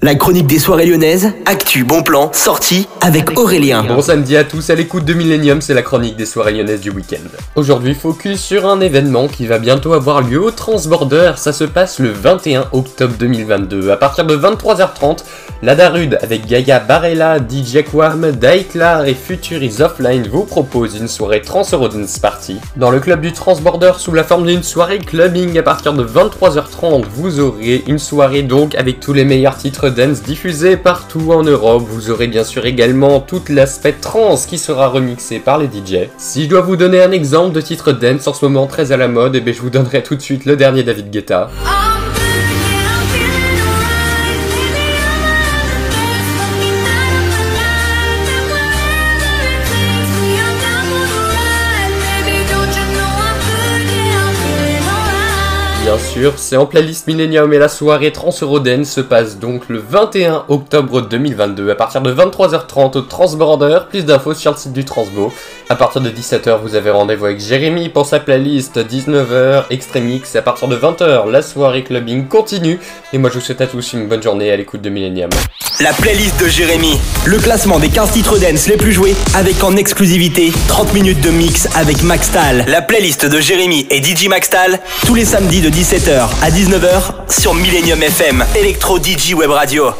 La chronique des soirées lyonnaises, actu, bon plan, sortie avec Aurélien. Bon samedi à tous à l'écoute de Millennium, c'est la chronique des soirées lyonnaises du week-end. Aujourd'hui, focus sur un événement qui va bientôt avoir lieu au Transborder. Ça se passe le 21 octobre 2022. À partir de 23h30, la Darude avec Gaia Barella, DJ Quam, Daiklar et Futuris Offline vous propose une soirée Trans Eurodance Party. Dans le club du Transborder, sous la forme d'une soirée clubbing à partir de 23h30, vous aurez une soirée donc avec tous les meilleurs titres dance diffusé partout en Europe. Vous aurez bien sûr également tout l'aspect trans qui sera remixé par les DJ. Si je dois vous donner un exemple de titre dance en ce moment très à la mode, et eh bien je vous donnerai tout de suite le dernier David Guetta. Bien sûr, c'est en playlist Millennium et la soirée Trans Euroden se passe donc le 21 octobre 2022 à partir de 23h30 au Transborder. Plus d'infos sur le site du Transbo. À partir de 17h, vous avez rendez-vous avec Jérémy pour sa playlist 19h Extremix. Et à partir de 20h, la soirée clubbing continue. Et moi, je vous souhaite à tous une bonne journée à l'écoute de Millennium. La playlist de Jérémy, le classement des 15 titres dance les plus joués avec en exclusivité 30 minutes de mix avec Max La playlist de Jérémy et DJ Max tous les samedis de 17h à 19h sur Millennium FM, Electro DJ Web Radio.